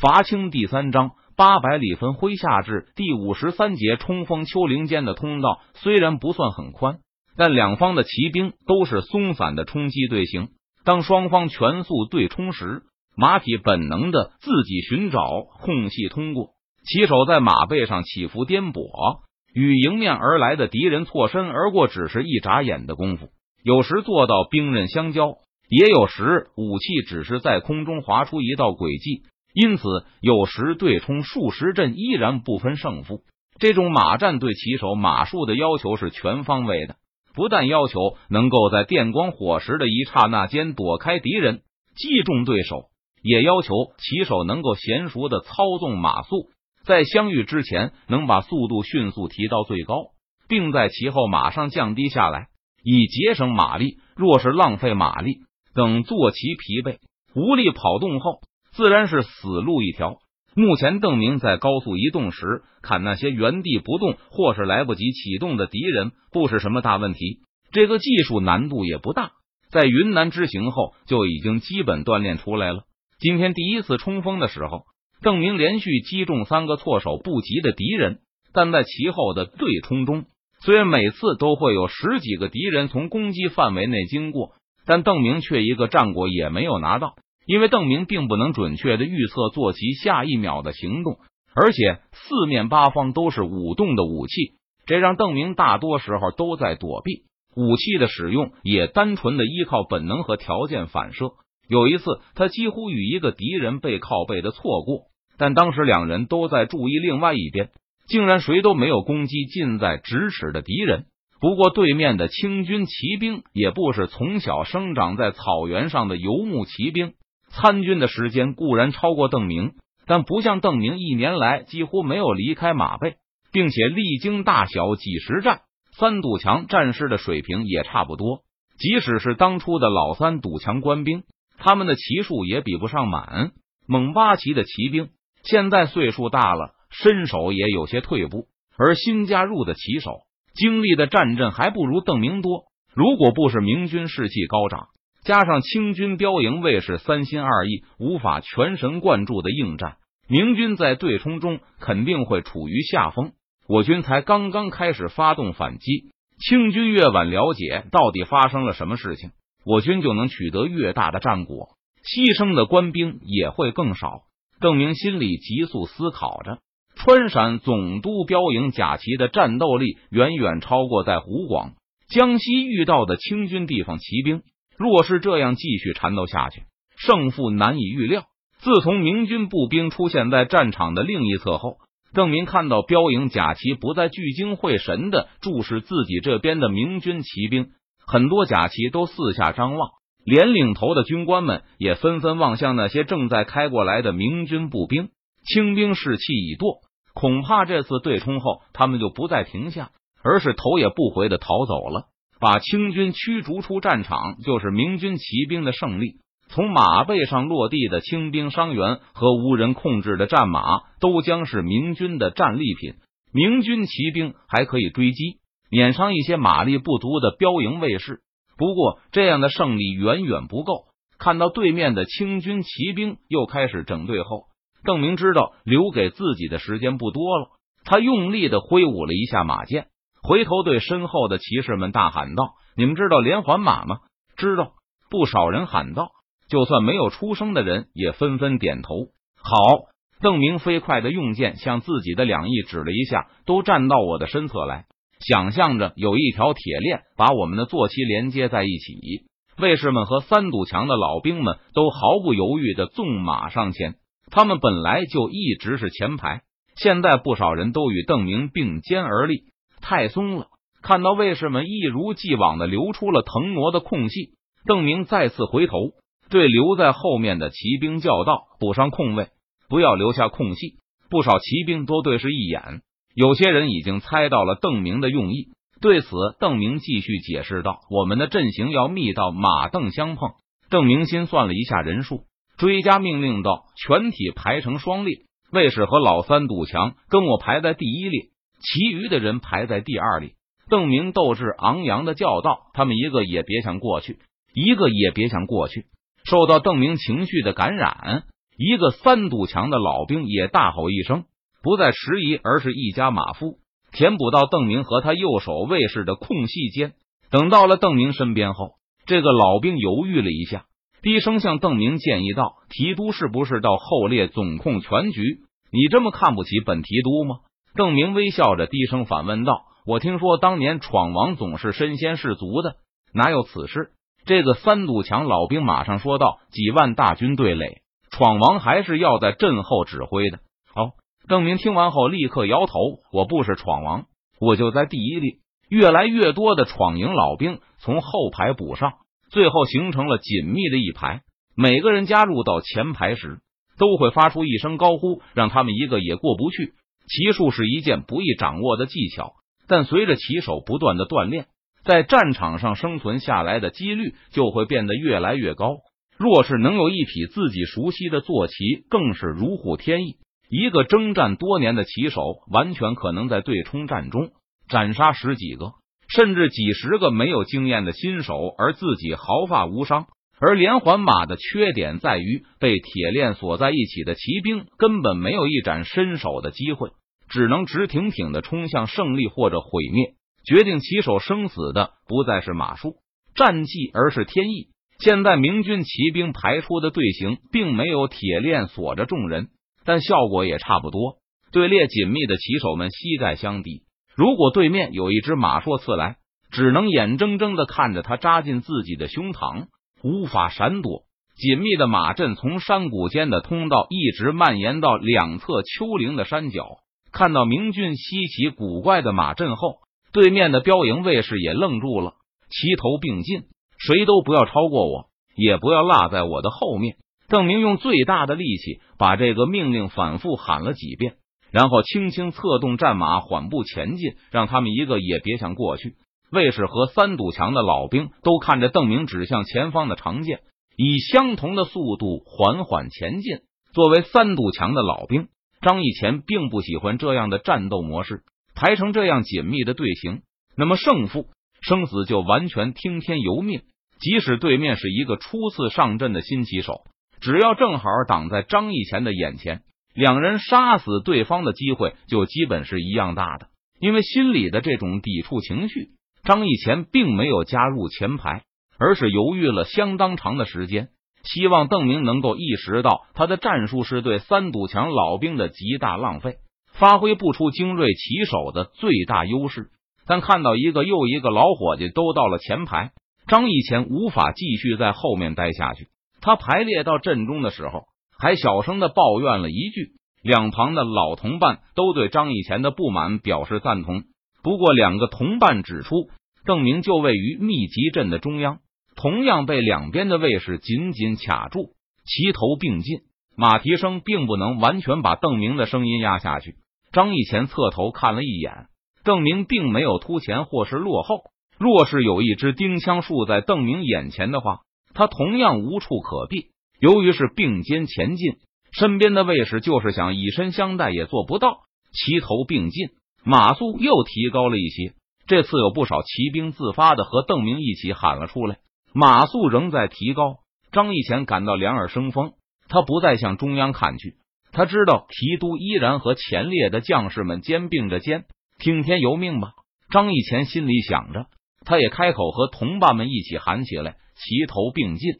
伐清第三章八百里分麾下至第五十三节冲锋丘陵间的通道虽然不算很宽，但两方的骑兵都是松散的冲击队形。当双方全速对冲时，马匹本能的自己寻找空隙通过。骑手在马背上起伏颠簸，与迎面而来的敌人错身而过，只是一眨眼的功夫。有时做到兵刃相交，也有时武器只是在空中划出一道轨迹。因此，有时对冲数十阵依然不分胜负。这种马战对骑手马术的要求是全方位的，不但要求能够在电光火石的一刹那间躲开敌人，击中对手，也要求骑手能够娴熟的操纵马速，在相遇之前能把速度迅速提到最高，并在其后马上降低下来，以节省马力。若是浪费马力，等坐骑疲惫无力跑动后。自然是死路一条。目前邓明在高速移动时砍那些原地不动或是来不及启动的敌人，不是什么大问题。这个技术难度也不大，在云南之行后就已经基本锻炼出来了。今天第一次冲锋的时候，邓明连续击中三个措手不及的敌人，但在其后的对冲中，虽然每次都会有十几个敌人从攻击范围内经过，但邓明却一个战果也没有拿到。因为邓明并不能准确的预测坐骑下一秒的行动，而且四面八方都是舞动的武器，这让邓明大多时候都在躲避。武器的使用也单纯的依靠本能和条件反射。有一次，他几乎与一个敌人背靠背的错过，但当时两人都在注意另外一边，竟然谁都没有攻击近在咫尺的敌人。不过，对面的清军骑兵也不是从小生长在草原上的游牧骑兵。参军的时间固然超过邓明，但不像邓明一年来几乎没有离开马背，并且历经大小几十战。三堵墙战士的水平也差不多，即使是当初的老三堵墙官兵，他们的骑术也比不上满蒙八旗的骑兵。现在岁数大了，身手也有些退步，而新加入的骑手经历的战阵还不如邓明多。如果不是明军士气高涨。加上清军标营卫士三心二意，无法全神贯注的应战，明军在对冲中肯定会处于下风。我军才刚刚开始发动反击，清军越晚了解到底发生了什么事情，我军就能取得越大的战果，牺牲的官兵也会更少。邓明心里急速思考着，川陕总督标营甲旗的战斗力远远超过在湖广、江西遇到的清军地方骑兵。若是这样继续缠斗下去，胜负难以预料。自从明军步兵出现在战场的另一侧后，邓明看到标营甲旗不再聚精会神的注视自己这边的明军骑兵，很多甲旗都四下张望，连领头的军官们也纷纷望向那些正在开过来的明军步兵。清兵士气已堕，恐怕这次对冲后，他们就不再停下，而是头也不回的逃走了。把清军驱逐出战场，就是明军骑兵的胜利。从马背上落地的清兵伤员和无人控制的战马，都将是明军的战利品。明军骑兵还可以追击，碾伤一些马力不足的标营卫士。不过，这样的胜利远远不够。看到对面的清军骑兵又开始整队后，邓明知道留给自己的时间不多了。他用力的挥舞了一下马剑。回头对身后的骑士们大喊道：“你们知道连环马吗？”知道。不少人喊道。就算没有出声的人也纷纷点头。好。邓明飞快的用剑向自己的两翼指了一下，都站到我的身侧来。想象着有一条铁链把我们的坐骑连接在一起。卫士们和三堵墙的老兵们都毫不犹豫的纵马上前。他们本来就一直是前排，现在不少人都与邓明并肩而立。太松了！看到卫士们一如既往的留出了腾挪的空隙，邓明再次回头对留在后面的骑兵叫道：“补上空位，不要留下空隙。”不少骑兵多对视一眼，有些人已经猜到了邓明的用意。对此，邓明继续解释道：“我们的阵型要密到马凳相碰。”邓明心算了一下人数，追加命令道：“全体排成双列，卫士和老三堵墙跟我排在第一列。”其余的人排在第二里，邓明斗志昂扬的叫道：“他们一个也别想过去，一个也别想过去！”受到邓明情绪的感染，一个三堵墙的老兵也大吼一声，不再迟疑，而是一家马夫填补到邓明和他右手卫士的空隙间。等到了邓明身边后，这个老兵犹豫了一下，低声向邓明建议道：“提督是不是到后列总控全局？你这么看不起本提督吗？”邓明微笑着低声反问道：“我听说当年闯王总是身先士卒的，哪有此事？”这个三堵墙老兵马上说道：“几万大军对垒。”闯王还是要在阵后指挥的。哦，邓明听完后立刻摇头：“我不是闯王，我就在第一列。”越来越多的闯营老兵从后排补上，最后形成了紧密的一排。每个人加入到前排时，都会发出一声高呼，让他们一个也过不去。骑术是一件不易掌握的技巧，但随着骑手不断的锻炼，在战场上生存下来的几率就会变得越来越高。若是能有一匹自己熟悉的坐骑，更是如虎添翼。一个征战多年的骑手，完全可能在对冲战中斩杀十几个，甚至几十个没有经验的新手，而自己毫发无伤。而连环马的缺点在于，被铁链锁在一起的骑兵根本没有一展身手的机会，只能直挺挺的冲向胜利或者毁灭。决定骑手生死的不再是马术、战绩，而是天意。现在明军骑兵排出的队形并没有铁链锁着众人，但效果也差不多。队列紧密的骑手们膝盖相抵，如果对面有一只马硕刺来，只能眼睁睁的看着他扎进自己的胸膛，无法闪躲。紧密的马阵从山谷间的通道一直蔓延到两侧丘陵的山脚。看到明军稀奇古怪的马阵后，对面的标营卫士也愣住了，齐头并进。谁都不要超过我，也不要落在我的后面。邓明用最大的力气把这个命令反复喊了几遍，然后轻轻策动战马缓步前进，让他们一个也别想过去。卫士和三堵墙的老兵都看着邓明指向前方的长剑，以相同的速度缓缓前进。作为三堵墙的老兵，张义前并不喜欢这样的战斗模式，排成这样紧密的队形，那么胜负。生死就完全听天由命，即使对面是一个初次上阵的新棋手，只要正好挡在张义前的眼前，两人杀死对方的机会就基本是一样大的。因为心里的这种抵触情绪，张义前并没有加入前排，而是犹豫了相当长的时间，希望邓明能够意识到他的战术是对三堵墙老兵的极大浪费，发挥不出精锐棋手的最大优势。但看到一个又一个老伙计都到了前排，张义前无法继续在后面待下去。他排列到阵中的时候，还小声的抱怨了一句。两旁的老同伴都对张义前的不满表示赞同。不过，两个同伴指出，邓明就位于密集阵的中央，同样被两边的卫士紧紧卡住，齐头并进，马蹄声并不能完全把邓明的声音压下去。张义前侧头看了一眼。邓明并没有突前或是落后。若是有一支钉枪竖在邓明眼前的话，他同样无处可避。由于是并肩前进，身边的卫士就是想以身相待也做不到。齐头并进，马速又提高了一些。这次有不少骑兵自发的和邓明一起喊了出来。马速仍在提高。张义前感到两耳生风，他不再向中央看去。他知道提督依然和前列的将士们肩并着肩。听天由命吧，张义前心里想着，他也开口和同伴们一起喊起来，齐头并进。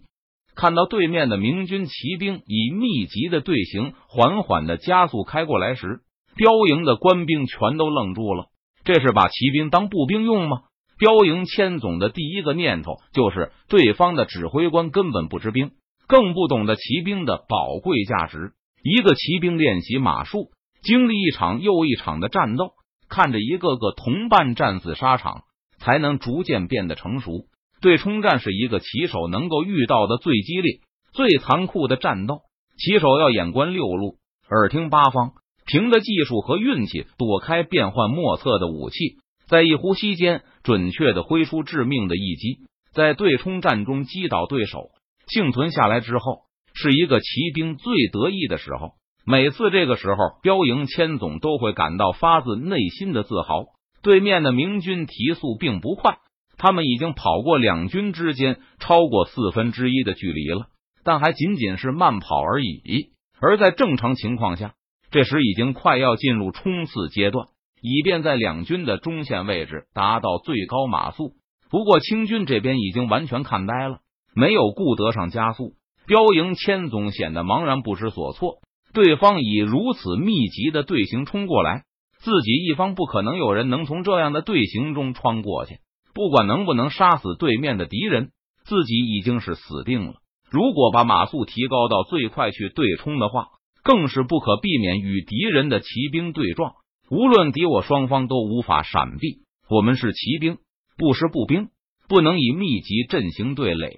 看到对面的明军骑兵以密集的队形缓缓的加速开过来时，标营的官兵全都愣住了。这是把骑兵当步兵用吗？标营千总的第一个念头就是，对方的指挥官根本不知兵，更不懂得骑兵的宝贵价值。一个骑兵练习马术，经历一场又一场的战斗。看着一个个同伴战死沙场，才能逐渐变得成熟。对冲战是一个骑手能够遇到的最激烈、最残酷的战斗。骑手要眼观六路，耳听八方，凭着技术和运气躲开变幻莫测的武器，在一呼吸间准确的挥出致命的一击，在对冲战中击倒对手，幸存下来之后，是一个骑兵最得意的时候。每次这个时候，标营千总都会感到发自内心的自豪。对面的明军提速并不快，他们已经跑过两军之间超过四分之一的距离了，但还仅仅是慢跑而已。而在正常情况下，这时已经快要进入冲刺阶段，以便在两军的中线位置达到最高马速。不过清军这边已经完全看呆了，没有顾得上加速。标营千总显得茫然不知所措。对方以如此密集的队形冲过来，自己一方不可能有人能从这样的队形中穿过去。不管能不能杀死对面的敌人，自己已经是死定了。如果把马速提高到最快去对冲的话，更是不可避免与敌人的骑兵对撞。无论敌我双方都无法闪避。我们是骑兵，不是步兵，不能以密集阵型对垒，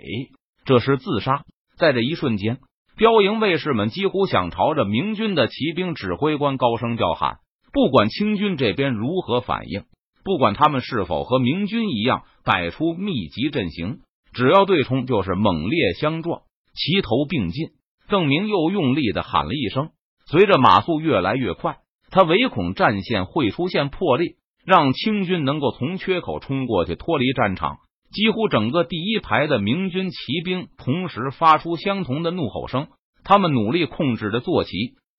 这是自杀。在这一瞬间，标营卫士们几乎想朝着明军的骑兵指挥官高声叫喊。不管清军这边如何反应，不管他们是否和明军一样摆出密集阵型，只要对冲就是猛烈相撞，齐头并进。郑明又用力的喊了一声。随着马速越来越快，他唯恐战线会出现破裂，让清军能够从缺口冲过去脱离战场。几乎整个第一排的明军骑兵同时发出相同的怒吼声，他们努力控制着坐骑，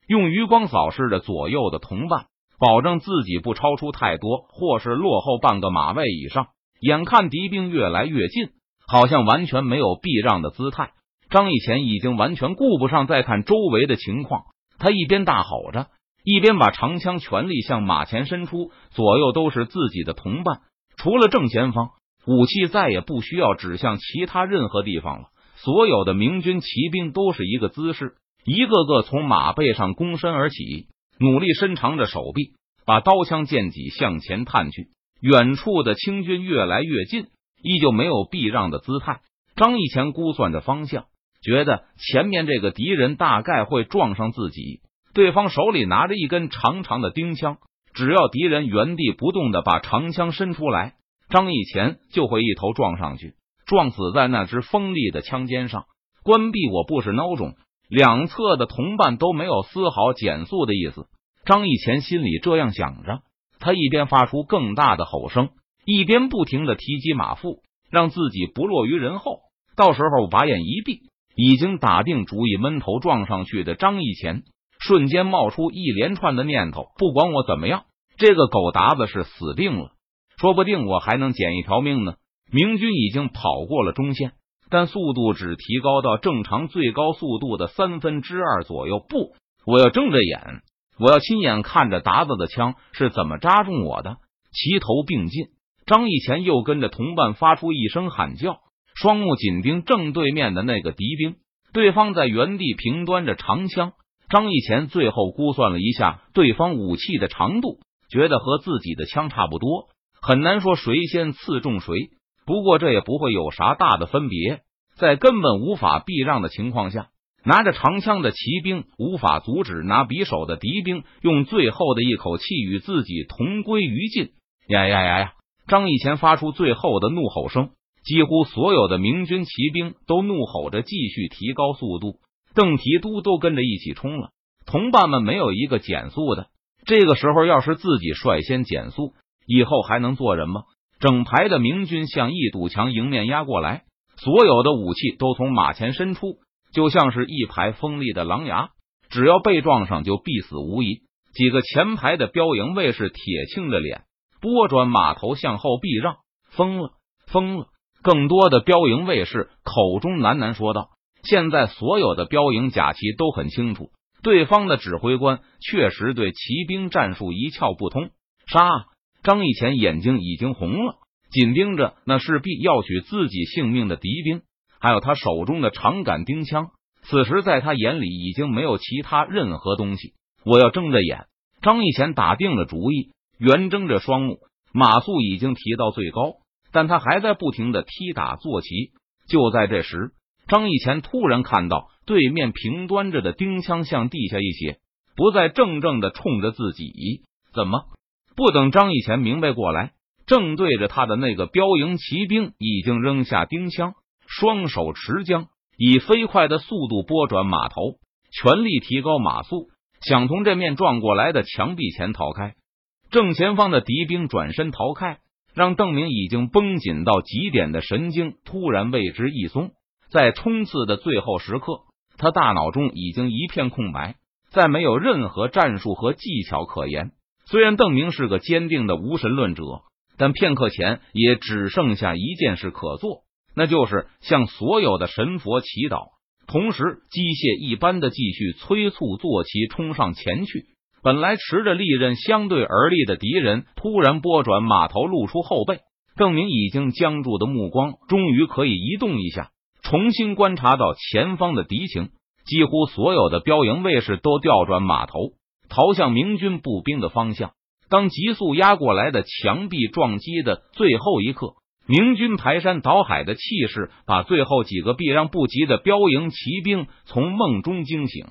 用余光扫视着左右的同伴，保证自己不超出太多，或是落后半个马位以上。眼看敌兵越来越近，好像完全没有避让的姿态。张义前已经完全顾不上再看周围的情况，他一边大吼着，一边把长枪全力向马前伸出，左右都是自己的同伴，除了正前方。武器再也不需要指向其他任何地方了。所有的明军骑兵都是一个姿势，一个个从马背上躬身而起，努力伸长着手臂，把刀枪剑戟向前探去。远处的清军越来越近，依旧没有避让的姿态。张义前估算着方向，觉得前面这个敌人大概会撞上自己。对方手里拿着一根长长的钉枪，只要敌人原地不动的把长枪伸出来。张义前就会一头撞上去，撞死在那只锋利的枪尖上。关闭我不是孬种，两侧的同伴都没有丝毫减速的意思。张义前心里这样想着，他一边发出更大的吼声，一边不停的提及马腹，让自己不落于人后。到时候把眼一闭，已经打定主意闷头撞上去的张义前，瞬间冒出一连串的念头：不管我怎么样，这个狗达子是死定了。说不定我还能捡一条命呢。明军已经跑过了中线，但速度只提高到正常最高速度的三分之二左右。不，我要睁着眼，我要亲眼看着达子的枪是怎么扎中我的。齐头并进，张义前又跟着同伴发出一声喊叫，双目紧盯正对面的那个敌兵。对方在原地平端着长枪。张义前最后估算了一下对方武器的长度，觉得和自己的枪差不多。很难说谁先刺中谁，不过这也不会有啥大的分别。在根本无法避让的情况下，拿着长枪的骑兵无法阻止拿匕首的敌兵用最后的一口气与自己同归于尽。呀呀呀呀！张义前发出最后的怒吼声，几乎所有的明军骑兵都怒吼着继续提高速度，邓提督都跟着一起冲了。同伴们没有一个减速的。这个时候，要是自己率先减速。以后还能做人吗？整排的明军向一堵墙迎面压过来，所有的武器都从马前伸出，就像是一排锋利的狼牙，只要被撞上就必死无疑。几个前排的标营卫士铁青着脸，拨转马头向后避让。疯了，疯了！更多的标营卫士口中喃喃说道：“现在所有的标营甲骑都很清楚，对方的指挥官确实对骑兵战术一窍不通，杀！”张义前眼睛已经红了，紧盯着那势必要取自己性命的敌兵，还有他手中的长杆钉枪。此时，在他眼里已经没有其他任何东西。我要睁着眼。张义前打定了主意，圆睁着双目，马速已经提到最高，但他还在不停的踢打坐骑。就在这时，张义前突然看到对面平端着的钉枪向地下一斜，不再正正的冲着自己。怎么？不等张义前明白过来，正对着他的那个标营骑兵已经扔下钉枪，双手持枪，以飞快的速度拨转马头，全力提高马速，想从这面撞过来的墙壁前逃开。正前方的敌兵转身逃开，让邓明已经绷紧到极点的神经突然为之一松。在冲刺的最后时刻，他大脑中已经一片空白，再没有任何战术和技巧可言。虽然邓明是个坚定的无神论者，但片刻前也只剩下一件事可做，那就是向所有的神佛祈祷，同时机械一般的继续催促坐骑冲上前去。本来持着利刃相对而立的敌人，突然拨转马头，露出后背。证明已经僵住的目光，终于可以移动一下，重新观察到前方的敌情。几乎所有的标营卫士都调转马头，逃向明军步兵的方向。当急速压过来的墙壁撞击的最后一刻，明军排山倒海的气势，把最后几个避让不及的标营骑兵从梦中惊醒。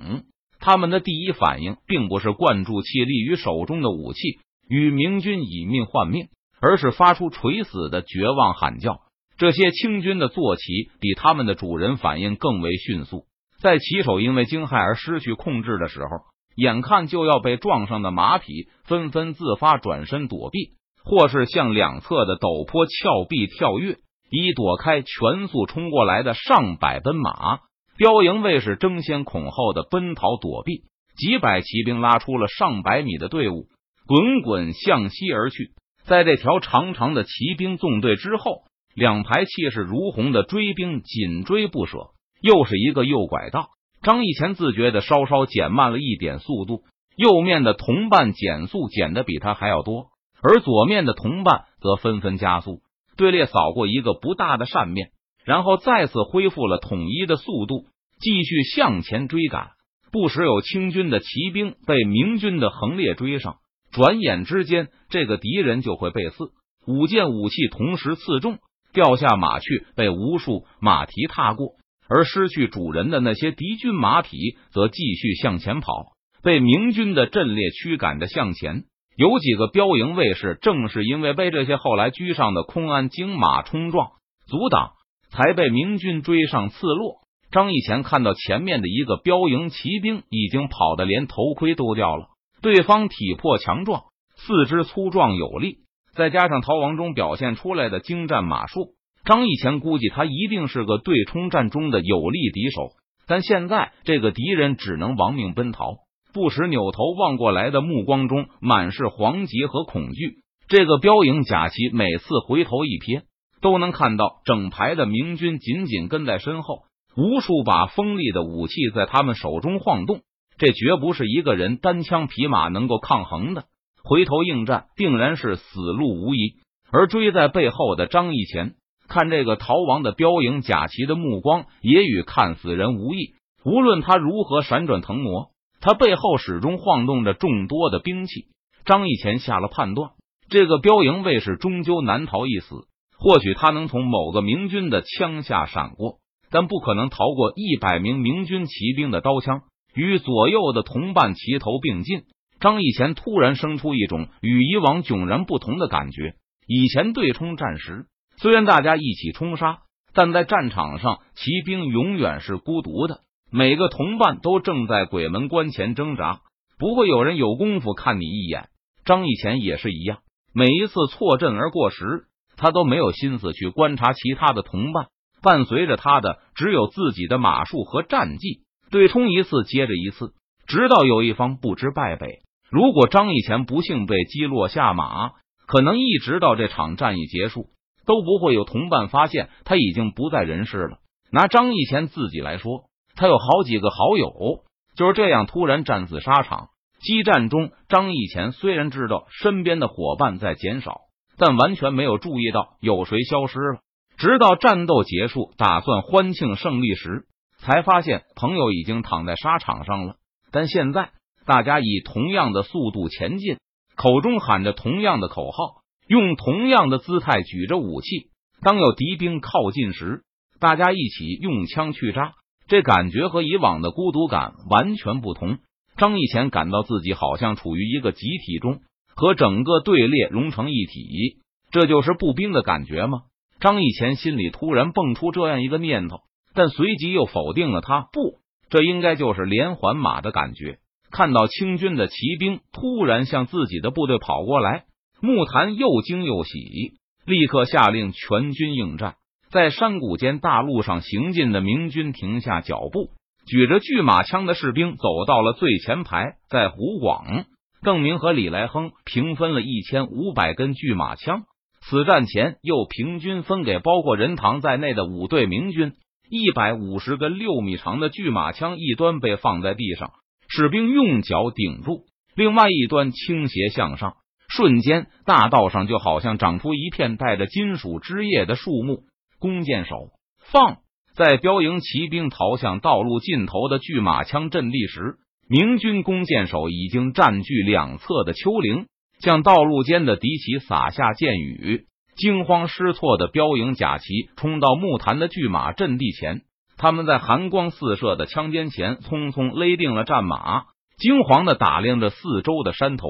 他们的第一反应，并不是灌注气力于手中的武器，与明军以命换命。而是发出垂死的绝望喊叫。这些清军的坐骑比他们的主人反应更为迅速，在骑手因为惊骇而失去控制的时候，眼看就要被撞上的马匹纷纷自发转身躲避，或是向两侧的陡坡峭壁跳跃，以躲开全速冲过来的上百奔马。标营卫士争先恐后的奔逃躲避，几百骑兵拉出了上百米的队伍，滚滚向西而去。在这条长长的骑兵纵队之后，两排气势如虹的追兵紧追不舍。又是一个右拐道，张义前自觉的稍稍减慢了一点速度，右面的同伴减速减的比他还要多，而左面的同伴则纷纷加速。队列扫过一个不大的扇面，然后再次恢复了统一的速度，继续向前追赶。不时有清军的骑兵被明军的横列追上。转眼之间，这个敌人就会被刺，五件武器同时刺中，掉下马去，被无数马蹄踏过，而失去主人的那些敌军马匹则继续向前跑，被明军的阵列驱赶着向前。有几个标营卫士，正是因为被这些后来居上的空安精马冲撞阻挡，才被明军追上刺落。张义前看到前面的一个标营骑兵已经跑得连头盔都掉了。对方体魄强壮，四肢粗壮有力，再加上逃亡中表现出来的精湛马术，张义前估计他一定是个对冲战中的有力敌手。但现在这个敌人只能亡命奔逃，不时扭头望过来的目光中满是惶急和恐惧。这个标营甲骑每次回头一瞥，都能看到整排的明军紧紧跟在身后，无数把锋利的武器在他们手中晃动。这绝不是一个人单枪匹马能够抗衡的，回头应战定然是死路无疑。而追在背后的张义前，看这个逃亡的标营甲骑的目光也与看死人无异。无论他如何闪转腾挪，他背后始终晃动着众多的兵器。张义前下了判断，这个标营卫士终究难逃一死。或许他能从某个明军的枪下闪过，但不可能逃过一百名明军骑兵的刀枪。与左右的同伴齐头并进，张义前突然生出一种与以往迥然不同的感觉。以前对冲战时，虽然大家一起冲杀，但在战场上，骑兵永远是孤独的，每个同伴都正在鬼门关前挣扎，不会有人有功夫看你一眼。张义前也是一样，每一次错阵而过时，他都没有心思去观察其他的同伴，伴随着他的只有自己的马术和战绩。对冲一次接着一次，直到有一方不知败北。如果张义前不幸被击落下马，可能一直到这场战役结束，都不会有同伴发现他已经不在人世了。拿张义前自己来说，他有好几个好友就是这样突然战死沙场。激战中，张义前虽然知道身边的伙伴在减少，但完全没有注意到有谁消失了。直到战斗结束，打算欢庆胜利时。才发现朋友已经躺在沙场上了，但现在大家以同样的速度前进，口中喊着同样的口号，用同样的姿态举着武器。当有敌兵靠近时，大家一起用枪去扎，这感觉和以往的孤独感完全不同。张义前感到自己好像处于一个集体中，和整个队列融成一体。这就是步兵的感觉吗？张义前心里突然蹦出这样一个念头。但随即又否定了他。不，这应该就是连环马的感觉。看到清军的骑兵突然向自己的部队跑过来，木坛又惊又喜，立刻下令全军应战。在山谷间大路上行进的明军停下脚步，举着巨马枪的士兵走到了最前排，在湖广，邓明和李来亨平分了一千五百根巨马枪。此战前又平均分给包括任堂在内的五队明军一百五十根六米长的巨马枪，一端被放在地上，士兵用脚顶住，另外一端倾斜向上。瞬间，大道上就好像长出一片带着金属枝叶的树木。弓箭手放在标营骑兵逃向道路尽头的巨马枪阵地时，明军弓箭手已经占据两侧的丘陵，向道路间的敌骑洒下箭雨。惊慌失措的标营甲骑冲到木坛的巨马阵地前，他们在寒光四射的枪尖前匆匆勒定了战马，惊惶的打量着四周的山头。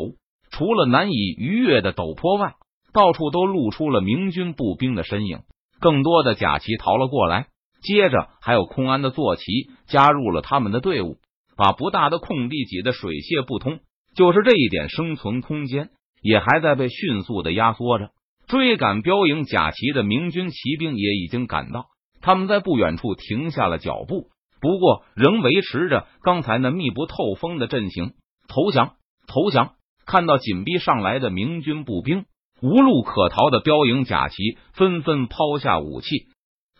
除了难以逾越的陡坡外，到处都露出了明军步兵的身影。更多的甲骑逃了过来，接着还有空安的坐骑加入了他们的队伍，把不大的空地挤得水泄不通。就是这一点生存空间，也还在被迅速的压缩着。追赶标营甲旗的明军骑兵也已经赶到，他们在不远处停下了脚步，不过仍维持着刚才那密不透风的阵型。投降！投降！看到紧逼上来的明军步兵，无路可逃的标营甲旗纷纷抛下武器。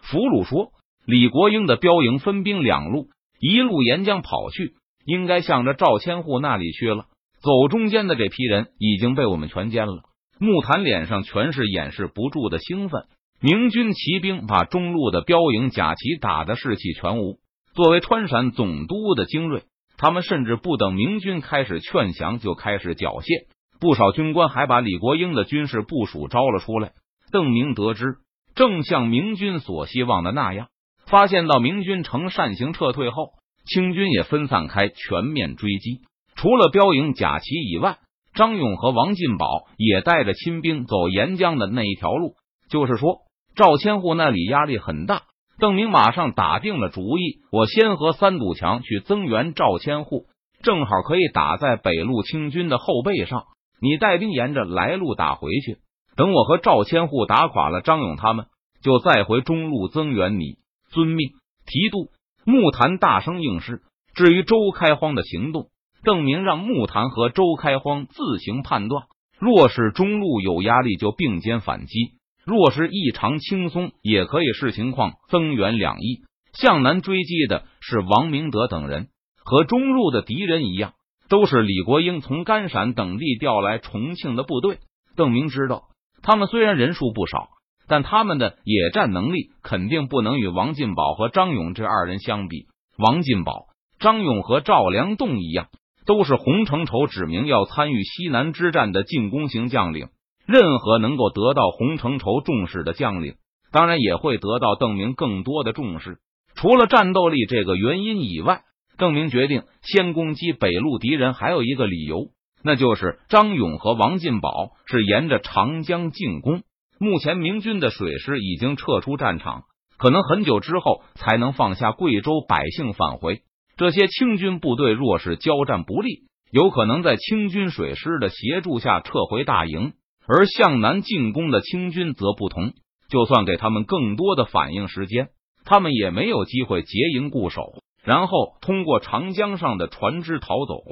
俘虏说：“李国英的标营分兵两路，一路沿江跑去，应该向着赵千户那里去了。走中间的这批人已经被我们全歼了。”木坛脸上全是掩饰不住的兴奋。明军骑兵把中路的标营甲骑打得士气全无。作为川陕总督的精锐。他们甚至不等明军开始劝降，就开始缴械。不少军官还把李国英的军事部署招了出来。邓明得知，正像明军所希望的那样，发现到明军呈扇形撤退后，清军也分散开，全面追击。除了标营甲旗以外，张勇和王进宝也带着亲兵走沿江的那一条路。就是说，赵千户那里压力很大。邓明马上打定了主意，我先和三堵墙去增援赵千户，正好可以打在北路清军的后背上。你带兵沿着来路打回去，等我和赵千户打垮了张勇他们，就再回中路增援你。遵命。提督木坛大声应是。至于周开荒的行动，邓明让木坛和周开荒自行判断。若是中路有压力，就并肩反击。若是异常轻松，也可以视情况增援两翼。向南追击的是王明德等人，和中路的敌人一样，都是李国英从甘陕等地调来重庆的部队。邓明知道，他们虽然人数不少，但他们的野战能力肯定不能与王进宝和张勇这二人相比。王进宝、张勇和赵良栋一样，都是洪承畴指明要参与西南之战的进攻型将领。任何能够得到洪承畴重视的将领，当然也会得到邓明更多的重视。除了战斗力这个原因以外，邓明决定先攻击北路敌人还有一个理由，那就是张勇和王进宝是沿着长江进攻。目前明军的水师已经撤出战场，可能很久之后才能放下贵州百姓返回。这些清军部队若是交战不利，有可能在清军水师的协助下撤回大营。而向南进攻的清军则不同，就算给他们更多的反应时间，他们也没有机会结营固守，然后通过长江上的船只逃走。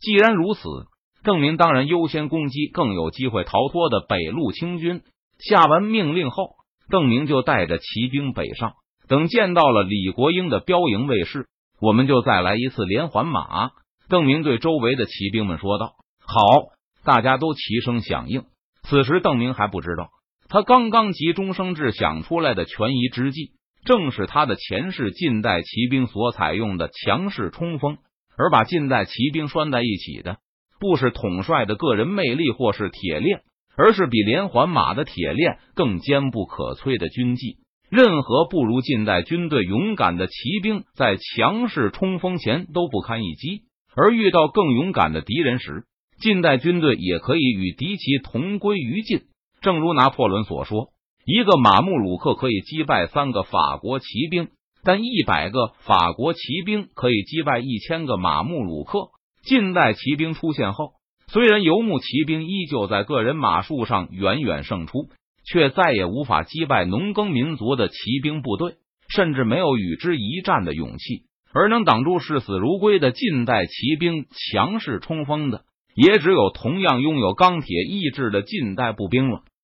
既然如此，邓明当然优先攻击更有机会逃脱的北路清军。下完命令后，邓明就带着骑兵北上。等见到了李国英的标营卫士，我们就再来一次连环马。邓明对周围的骑兵们说道：“好！”大家都齐声响应。此时，邓明还不知道，他刚刚急中生智想出来的权宜之计，正是他的前世近代骑兵所采用的强势冲锋。而把近代骑兵拴在一起的，不是统帅的个人魅力或是铁链，而是比连环马的铁链更坚不可摧的军纪。任何不如近代军队勇敢的骑兵，在强势冲锋前都不堪一击，而遇到更勇敢的敌人时，近代军队也可以与敌骑同归于尽，正如拿破仑所说：“一个马穆鲁克可以击败三个法国骑兵，但一百个法国骑兵可以击败一千个马穆鲁克。”近代骑兵出现后，虽然游牧骑兵依旧在个人马术上远远胜出，却再也无法击败农耕民族的骑兵部队，甚至没有与之一战的勇气。而能挡住视死如归的近代骑兵强势冲锋的，也只有同样拥有钢铁意志的近代步兵了。